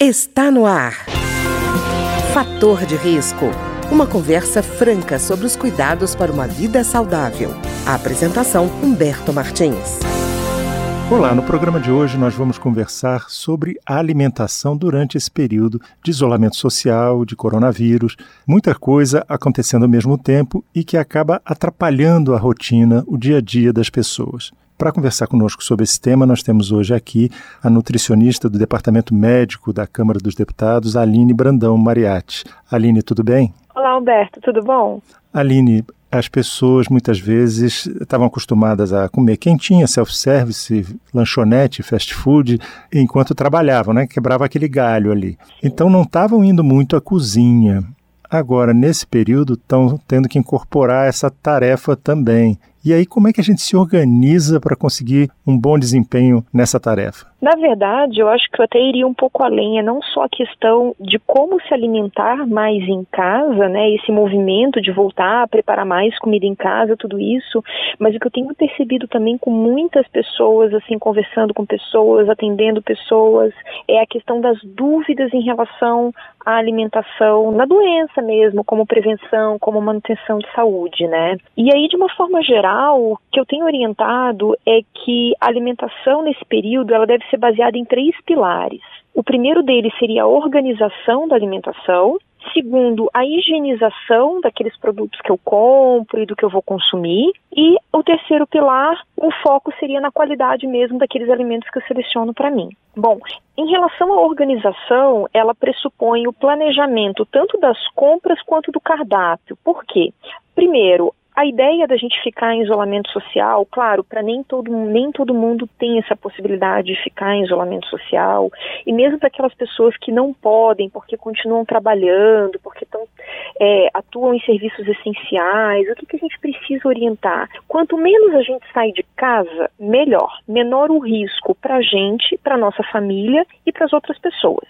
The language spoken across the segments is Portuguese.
Está no ar. Fator de risco. Uma conversa franca sobre os cuidados para uma vida saudável. A apresentação Humberto Martins. Olá, no programa de hoje nós vamos conversar sobre a alimentação durante esse período de isolamento social, de coronavírus, muita coisa acontecendo ao mesmo tempo e que acaba atrapalhando a rotina, o dia a dia das pessoas. Para conversar conosco sobre esse tema, nós temos hoje aqui a nutricionista do Departamento Médico da Câmara dos Deputados, Aline Brandão Mariatti. Aline, tudo bem? Olá, Humberto, tudo bom? Aline, as pessoas muitas vezes estavam acostumadas a comer quentinha, self-service, lanchonete, fast food, enquanto trabalhavam, né? Quebrava aquele galho ali. Então não estavam indo muito à cozinha. Agora, nesse período, estão tendo que incorporar essa tarefa também. E aí, como é que a gente se organiza para conseguir um bom desempenho nessa tarefa? Na verdade, eu acho que eu até iria um pouco além, é não só a questão de como se alimentar mais em casa, né, esse movimento de voltar a preparar mais comida em casa, tudo isso, mas o que eu tenho percebido também com muitas pessoas, assim, conversando com pessoas, atendendo pessoas, é a questão das dúvidas em relação à alimentação na doença mesmo, como prevenção, como manutenção de saúde, né? E aí, de uma forma geral, o que eu tenho orientado é que a alimentação nesse período, ela deve ser baseada em três pilares. O primeiro deles seria a organização da alimentação, Segundo, a higienização daqueles produtos que eu compro e do que eu vou consumir. E o terceiro pilar, o foco seria na qualidade mesmo daqueles alimentos que eu seleciono para mim. Bom, em relação à organização, ela pressupõe o planejamento tanto das compras quanto do cardápio. Por quê? Primeiro, a ideia da gente ficar em isolamento social, claro, para nem todo, nem todo mundo tem essa possibilidade de ficar em isolamento social, e mesmo para aquelas pessoas que não podem, porque continuam trabalhando, porque tão, é, atuam em serviços essenciais, o que, que a gente precisa orientar? Quanto menos a gente sai de casa, melhor, menor o risco para a gente, para nossa família e para as outras pessoas.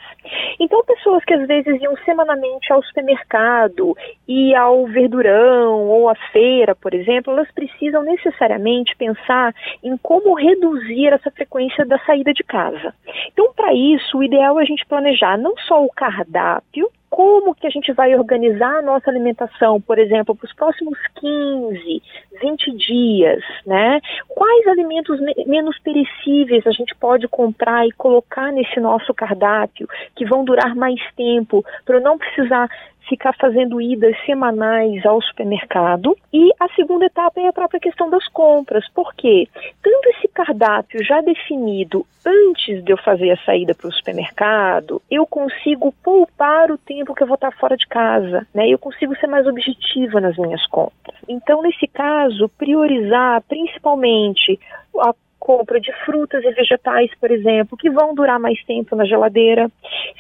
Então, pessoas que às vezes iam semanalmente ao supermercado e ao verdurão ou à feira, por exemplo, elas precisam necessariamente pensar em como reduzir essa frequência da saída de casa. Então, para isso, o ideal é a gente planejar não só o cardápio, como que a gente vai organizar a nossa alimentação, por exemplo, para os próximos 15, 20 dias, né? Quais alimentos me menos perecíveis a gente pode comprar e colocar nesse nosso cardápio que vão durar mais tempo, para eu não precisar ficar fazendo idas semanais ao supermercado. E a segunda etapa é a própria questão das compras. Por quê? Tanto esse cardápio já definido antes de eu fazer a saída para o supermercado, eu consigo poupar o tempo que eu vou estar fora de casa, né? Eu consigo ser mais objetiva nas minhas compras. Então, nesse caso, priorizar principalmente a compra de frutas e vegetais, por exemplo, que vão durar mais tempo na geladeira.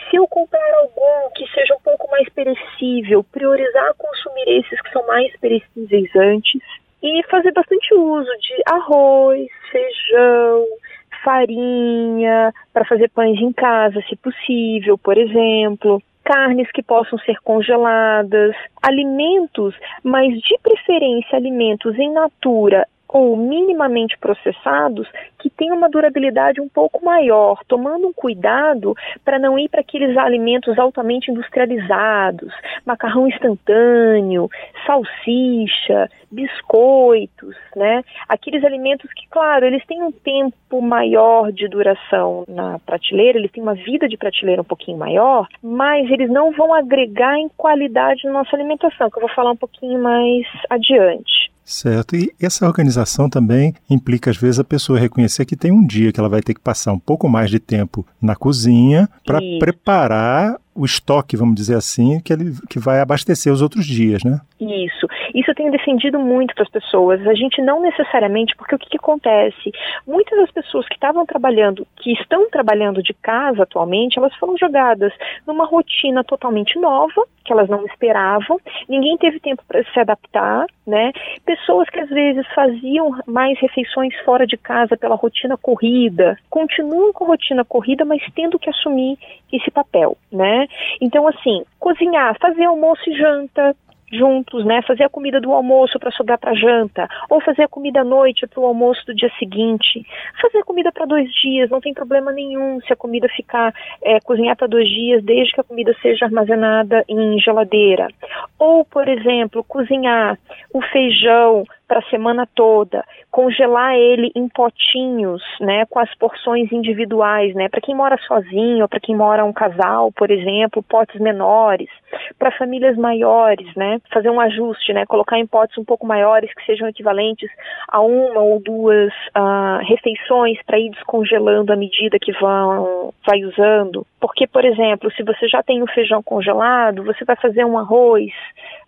Se eu comprar algum que seja um pouco mais perecível, priorizar consumir esses que são mais perecíveis antes e fazer bastante uso de arroz, feijão, farinha, para fazer pães em casa, se possível, por exemplo carnes que possam ser congeladas, alimentos, mas de preferência alimentos em natura ou minimamente processados que têm uma durabilidade um pouco maior, tomando um cuidado para não ir para aqueles alimentos altamente industrializados, macarrão instantâneo, salsicha, biscoitos, né? Aqueles alimentos que, claro, eles têm um tempo maior de duração na prateleira, eles têm uma vida de prateleira um pouquinho maior, mas eles não vão agregar em qualidade na nossa alimentação, que eu vou falar um pouquinho mais adiante. Certo. E essa organização também implica, às vezes, a pessoa reconhecer que tem um dia que ela vai ter que passar um pouco mais de tempo na cozinha para preparar o estoque, vamos dizer assim, que ele que vai abastecer os outros dias, né? Isso. Isso eu tenho defendido muito para as pessoas. A gente não necessariamente, porque o que, que acontece? Muitas das pessoas que estavam trabalhando, que estão trabalhando de casa atualmente, elas foram jogadas numa rotina totalmente nova, que elas não esperavam. Ninguém teve tempo para se adaptar, né? Pessoas que às vezes faziam mais refeições fora de casa pela rotina corrida, continuam com a rotina corrida, mas tendo que assumir esse papel, né? Então, assim, cozinhar, fazer almoço e janta, juntos, né? Fazer a comida do almoço para sobrar para janta, ou fazer a comida à noite para o almoço do dia seguinte. Fazer comida para dois dias, não tem problema nenhum se a comida ficar é, cozinhar para dois dias, desde que a comida seja armazenada em geladeira. Ou, por exemplo, cozinhar o feijão para a semana toda, congelar ele em potinhos, né, com as porções individuais, né, para quem mora sozinho, para quem mora um casal, por exemplo, potes menores, para famílias maiores, né, fazer um ajuste, né, colocar em potes um pouco maiores que sejam equivalentes a uma ou duas uh, refeições para ir descongelando à medida que vão vai usando, porque por exemplo, se você já tem o feijão congelado, você vai fazer um arroz,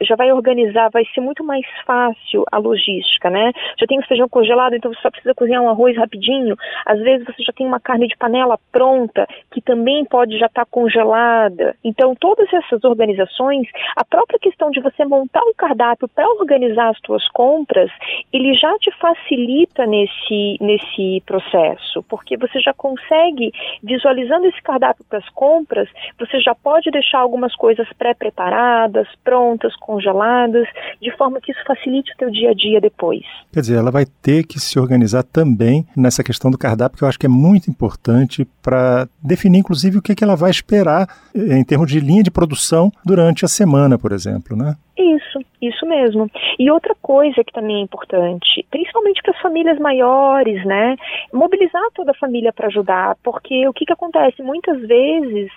já vai organizar, vai ser muito mais fácil a logística, né? Já tem o feijão congelado, então você só precisa cozinhar um arroz rapidinho. Às vezes você já tem uma carne de panela pronta, que também pode já estar tá congelada. Então, todas essas organizações, a própria questão de você montar um cardápio para organizar as suas compras, ele já te facilita nesse, nesse processo, porque você já consegue, visualizando esse cardápio para as compras, você já pode deixar algumas coisas pré-preparadas, prontas, congeladas, de forma que isso facilite o teu dia a dia depois. Quer dizer, ela vai ter que se organizar também nessa questão do cardápio, que eu acho que é muito importante para definir, inclusive, o que, é que ela vai esperar eh, em termos de linha de produção durante a semana, por exemplo, né? Isso, isso mesmo. E outra coisa que também é importante, principalmente para as famílias maiores, né? Mobilizar toda a família para ajudar, porque o que, que acontece? Muitas vezes,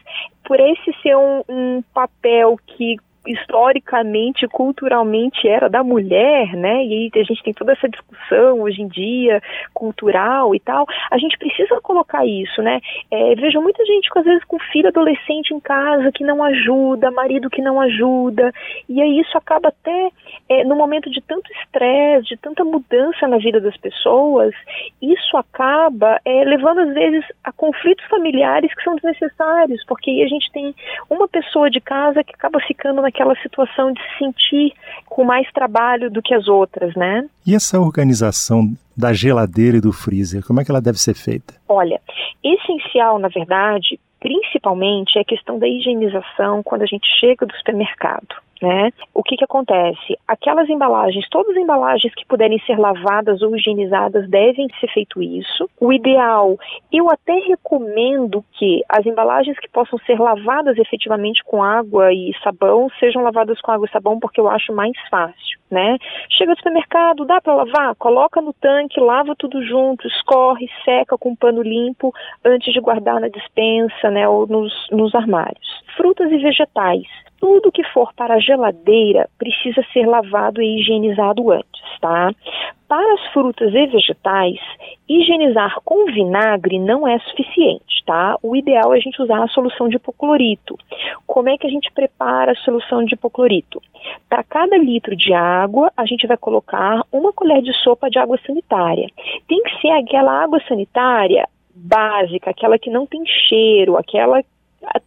por esse ser um, um papel que historicamente, culturalmente era da mulher, né? E a gente tem toda essa discussão hoje em dia, cultural e tal. A gente precisa colocar isso, né? É, vejo muita gente, às vezes, com filho adolescente em casa que não ajuda, marido que não ajuda, e aí isso acaba até, é, no momento de tanto estresse, de tanta mudança na vida das pessoas, isso acaba é, levando, às vezes, a conflitos familiares que são desnecessários, porque aí a gente tem uma pessoa de casa que acaba ficando na aquela situação de se sentir com mais trabalho do que as outras, né? E essa organização da geladeira e do freezer, como é que ela deve ser feita? Olha, essencial, na verdade, principalmente é a questão da higienização quando a gente chega do supermercado né? O que que acontece? Aquelas embalagens, todas as embalagens que puderem ser lavadas ou higienizadas devem ser feito isso. O ideal, eu até recomendo que as embalagens que possam ser lavadas efetivamente com água e sabão sejam lavadas com água e sabão porque eu acho mais fácil, né? Chega ao supermercado, dá para lavar? Coloca no tanque, lava tudo junto, escorre, seca com um pano limpo antes de guardar na dispensa, né, ou nos, nos armários. Frutas e vegetais tudo que for para a geladeira precisa ser lavado e higienizado antes, Para as frutas e vegetais, higienizar com vinagre não é suficiente, tá? O ideal é a gente usar a solução de hipoclorito. Como é que a gente prepara a solução de hipoclorito? Para cada litro de água, a gente vai colocar uma colher de sopa de água sanitária. Tem que ser aquela água sanitária básica, aquela que não tem cheiro, aquela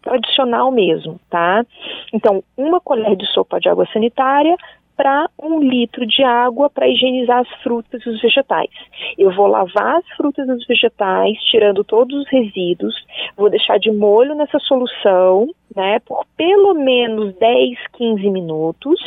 tradicional mesmo, tá? Então, uma colher de sopa de água sanitária para um litro de água para higienizar as frutas e os vegetais. Eu vou lavar as frutas e os vegetais, tirando todos os resíduos, vou deixar de molho nessa solução, né, por pelo menos 10, 15 minutos.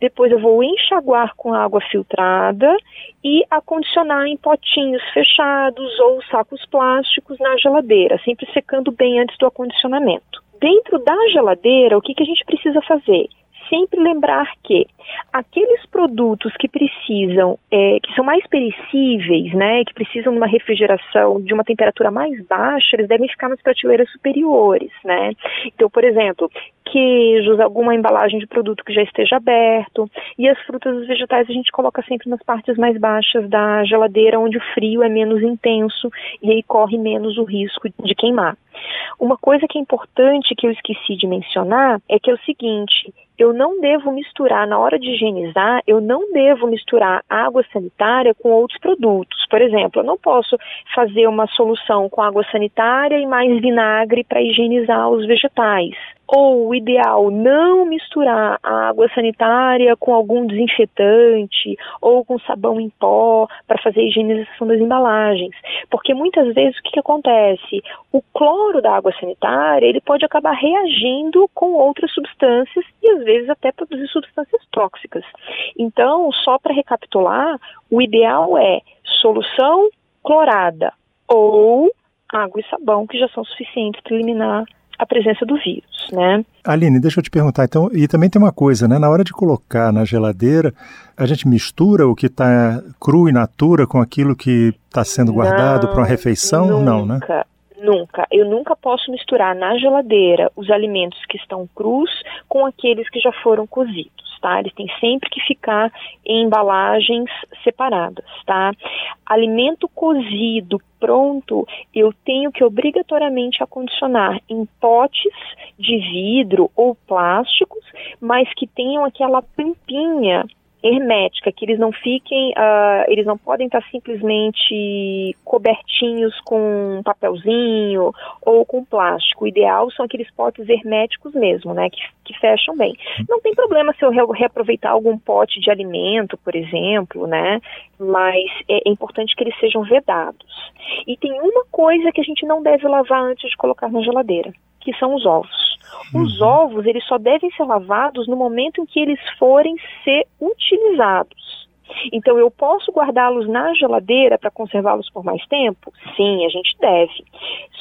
Depois eu vou enxaguar com água filtrada e acondicionar em potinhos fechados ou sacos plásticos na geladeira, sempre secando bem antes do acondicionamento. Dentro da geladeira, o que, que a gente precisa fazer? Sempre lembrar que aqueles produtos que precisam, é, que são mais perecíveis, né, que precisam de uma refrigeração de uma temperatura mais baixa, eles devem ficar nas prateleiras superiores, né. Então, por exemplo, queijos, alguma embalagem de produto que já esteja aberto, e as frutas e os vegetais a gente coloca sempre nas partes mais baixas da geladeira, onde o frio é menos intenso e aí corre menos o risco de queimar. Uma coisa que é importante que eu esqueci de mencionar é que é o seguinte: eu não devo misturar, na hora de higienizar, eu não devo misturar água sanitária com outros produtos. Por exemplo, eu não posso fazer uma solução com água sanitária e mais vinagre para higienizar os vegetais ou o ideal não misturar a água sanitária com algum desinfetante ou com sabão em pó para fazer a higienização das embalagens, porque muitas vezes o que, que, acontece? O cloro da água sanitária ele pode acabar reagindo com outras substâncias e às vezes até produzir substâncias tóxicas. Então, só para recapitular, o ideal é solução clorada ou água e sabão, que já são suficientes para eliminar a presença do vírus, né? Aline, deixa eu te perguntar, então, e também tem uma coisa, né? Na hora de colocar na geladeira, a gente mistura o que está cru e natura com aquilo que está sendo guardado para uma refeição? Nunca, Não, né? Nunca. Eu nunca posso misturar na geladeira os alimentos que estão crus com aqueles que já foram cozidos, tá? Têm sempre que ficar em embalagens separadas, tá? Alimento cozido pronto, eu tenho que obrigatoriamente acondicionar em potes de vidro ou plásticos, mas que tenham aquela tampinha hermética, que eles não fiquem, uh, eles não podem estar simplesmente cobertinhos com papelzinho ou com plástico. O ideal são aqueles potes herméticos mesmo, né, que, que fecham bem. Não tem problema se eu reaproveitar algum pote de alimento, por exemplo, né, mas é, é importante que eles sejam vedados. E tem uma coisa que a gente não deve lavar antes de colocar na geladeira, que são os ovos. Os uhum. ovos, eles só devem ser lavados no momento em que eles forem ser utilizados. Então, eu posso guardá-los na geladeira para conservá-los por mais tempo? Sim, a gente deve.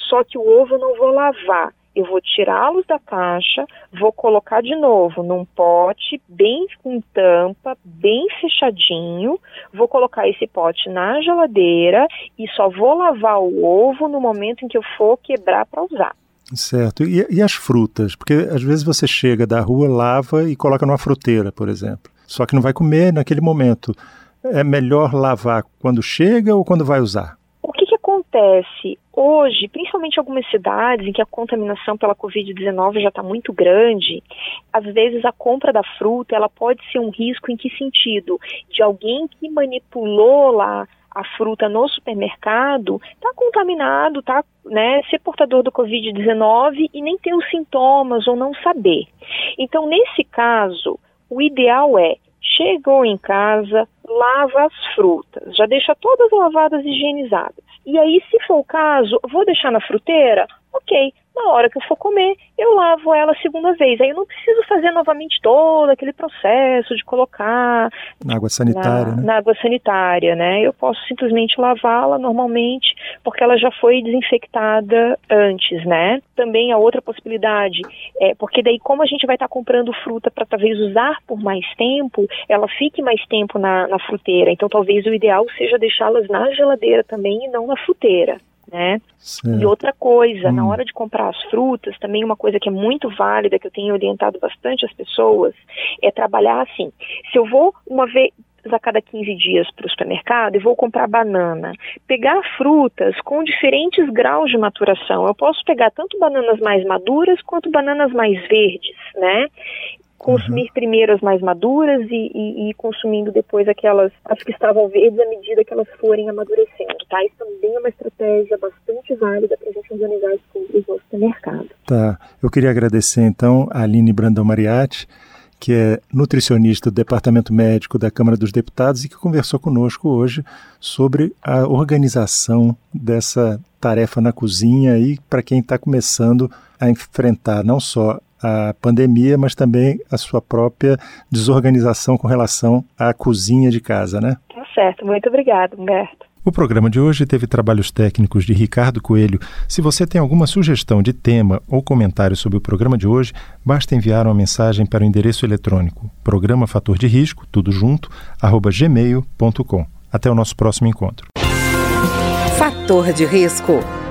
Só que o ovo eu não vou lavar. Eu vou tirá-los da caixa, vou colocar de novo num pote bem com tampa, bem fechadinho. Vou colocar esse pote na geladeira e só vou lavar o ovo no momento em que eu for quebrar para usar. Certo. E, e, as frutas? Porque às vezes você chega da rua, lava e coloca numa fruteira, por exemplo. Só que não vai comer naquele momento. É melhor lavar quando chega ou quando vai usar? O que, que acontece? Hoje, principalmente em algumas cidades em que a contaminação pela Covid-19 já está muito grande, às vezes a compra da fruta ela pode ser um risco em que sentido? De alguém que manipulou lá a fruta no supermercado está contaminado, tá, né, ser portador do Covid-19 e nem ter os sintomas ou não saber. Então, nesse caso, o ideal é chegou em casa, lava as frutas, já deixa todas lavadas e higienizadas. E aí, se for o caso, vou deixar na fruteira? Ok, na hora que eu for comer, eu lavo ela a segunda vez. Aí eu não preciso fazer novamente todo aquele processo de colocar na água sanitária, na, né? na água sanitária, né? Eu posso simplesmente lavá-la normalmente, porque ela já foi desinfectada antes, né? Também a outra possibilidade é porque daí como a gente vai estar tá comprando fruta para talvez usar por mais tempo, ela fique mais tempo na, na fruteira. Então talvez o ideal seja deixá-las na geladeira também e não na fruteira né? E outra coisa, hum. na hora de comprar as frutas, também uma coisa que é muito válida, que eu tenho orientado bastante as pessoas, é trabalhar assim. Se eu vou uma vez a cada 15 dias para o supermercado e vou comprar banana. Pegar frutas com diferentes graus de maturação. Eu posso pegar tanto bananas mais maduras quanto bananas mais verdes, né? Consumir uhum. primeiro as mais maduras e, e, e, consumindo depois aquelas as que estavam verdes à medida que elas forem amadurecendo, tá? Isso também é uma estratégia bastante válida para a gente organizar as compras no supermercado. Tá. Eu queria agradecer então a Aline Brandão Mariatti, que é nutricionista do Departamento Médico da Câmara dos Deputados e que conversou conosco hoje sobre a organização dessa tarefa na cozinha e para quem está começando a enfrentar não só a pandemia, mas também a sua própria desorganização com relação à cozinha de casa, né? Tá certo. Muito obrigada, Humberto. O programa de hoje teve trabalhos técnicos de Ricardo Coelho. Se você tem alguma sugestão de tema ou comentário sobre o programa de hoje, basta enviar uma mensagem para o endereço eletrônico programa fator de risco, tudo junto, arroba gmail.com. Até o nosso próximo encontro. Fator de risco,